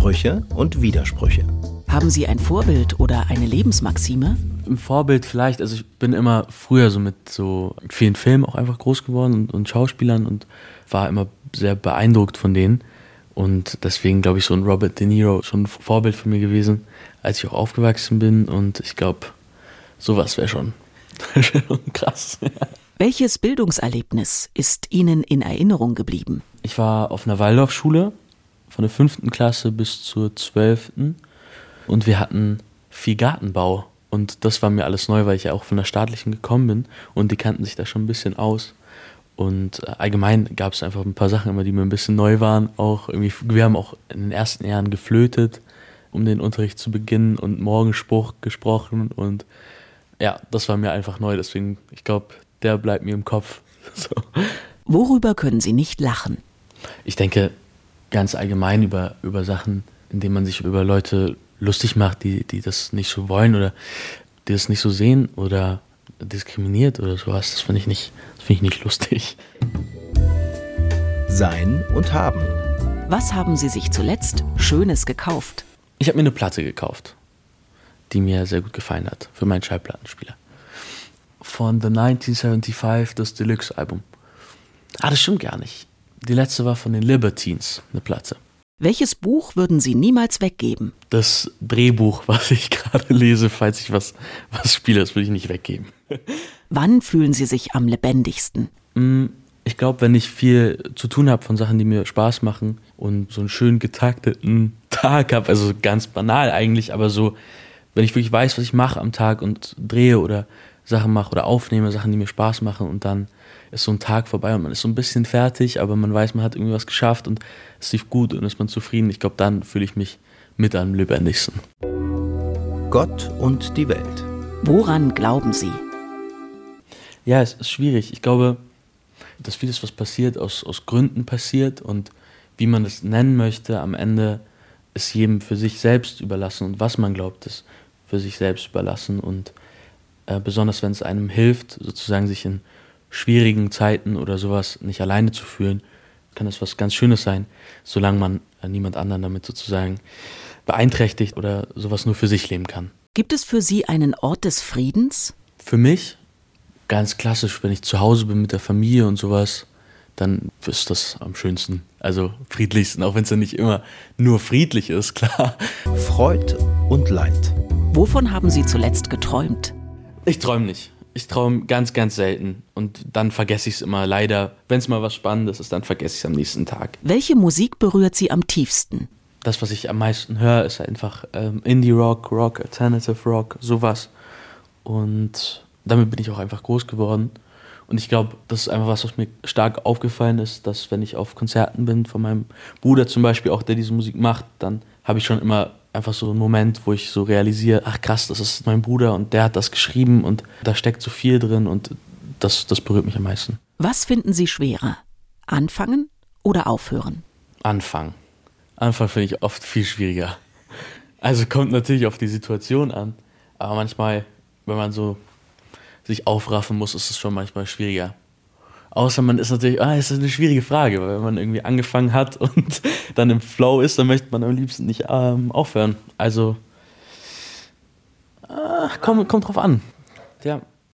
Sprüche und Widersprüche. Haben Sie ein Vorbild oder eine Lebensmaxime? Im Vorbild vielleicht, also ich bin immer früher so mit so vielen Filmen auch einfach groß geworden und, und Schauspielern und war immer sehr beeindruckt von denen. Und deswegen glaube ich, so ein Robert De Niro schon ein Vorbild von mir gewesen, als ich auch aufgewachsen bin. Und ich glaube, sowas wäre schon, schon krass. Welches Bildungserlebnis ist Ihnen in Erinnerung geblieben? Ich war auf einer Waldorfschule von der fünften Klasse bis zur zwölften und wir hatten viel Gartenbau. Und das war mir alles neu, weil ich ja auch von der staatlichen gekommen bin und die kannten sich da schon ein bisschen aus. Und äh, allgemein gab es einfach ein paar Sachen immer, die mir ein bisschen neu waren. Auch irgendwie, wir haben auch in den ersten Jahren geflötet, um den Unterricht zu beginnen und Morgenspruch gesprochen. Und ja, das war mir einfach neu. Deswegen, ich glaube, der bleibt mir im Kopf. So. Worüber können Sie nicht lachen? Ich denke ganz allgemein über, über Sachen, indem man sich über Leute lustig macht, die, die das nicht so wollen oder die das nicht so sehen oder diskriminiert oder sowas. Das finde ich, nicht, find ich nicht lustig. Sein und haben. Was haben Sie sich zuletzt Schönes gekauft? Ich habe mir eine Platte gekauft, die mir sehr gut gefallen hat für meinen Schallplattenspieler. Von The 1975, das Deluxe-Album. Ah, das stimmt gar nicht. Die letzte war von den Libertines, eine Platte. Welches Buch würden Sie niemals weggeben? Das Drehbuch, was ich gerade lese, falls ich was, was spiele, das würde ich nicht weggeben. Wann fühlen Sie sich am lebendigsten? Mm, ich glaube, wenn ich viel zu tun habe von Sachen, die mir Spaß machen und so einen schön getakteten Tag habe, also ganz banal eigentlich, aber so, wenn ich wirklich weiß, was ich mache am Tag und drehe oder Sachen mache oder aufnehme, Sachen, die mir Spaß machen und dann ist so ein Tag vorbei und man ist so ein bisschen fertig, aber man weiß, man hat irgendwie was geschafft und es lief gut und ist man zufrieden. Ich glaube, dann fühle ich mich mit am lebendigsten. Gott und die Welt. Woran glauben Sie? Ja, es ist schwierig. Ich glaube, dass vieles, was passiert, aus, aus Gründen passiert und wie man es nennen möchte, am Ende ist jedem für sich selbst überlassen und was man glaubt, ist für sich selbst überlassen und äh, besonders wenn es einem hilft, sozusagen sich in schwierigen Zeiten oder sowas nicht alleine zu fühlen, kann das was ganz Schönes sein, solange man niemand anderen damit sozusagen beeinträchtigt oder sowas nur für sich leben kann. Gibt es für Sie einen Ort des Friedens? Für mich ganz klassisch, wenn ich zu Hause bin mit der Familie und sowas, dann ist das am schönsten. Also friedlichsten, auch wenn es ja nicht immer nur friedlich ist, klar. Freud und Leid. Wovon haben Sie zuletzt geträumt? Ich träume nicht ich träume ganz, ganz selten und dann vergesse ich es immer. Leider, wenn es mal was Spannendes ist, dann vergesse ich es am nächsten Tag. Welche Musik berührt Sie am tiefsten? Das, was ich am meisten höre, ist einfach ähm, Indie-Rock, Rock, Alternative Rock, sowas. Und damit bin ich auch einfach groß geworden. Und ich glaube, das ist einfach was, was mir stark aufgefallen ist, dass wenn ich auf Konzerten bin, von meinem Bruder zum Beispiel auch, der diese Musik macht, dann habe ich schon immer einfach so ein Moment, wo ich so realisiere, ach krass, das ist mein Bruder und der hat das geschrieben und da steckt so viel drin und das, das berührt mich am meisten. Was finden Sie schwerer? Anfangen oder aufhören? Anfangen. Anfangen finde ich oft viel schwieriger. Also kommt natürlich auf die Situation an, aber manchmal, wenn man so sich aufraffen muss, ist es schon manchmal schwieriger. Außer man ist natürlich, ah, ist eine schwierige Frage, weil wenn man irgendwie angefangen hat und dann im Flow ist, dann möchte man am liebsten nicht ähm, aufhören. Also, ah, kommt, kommt drauf an. Ja.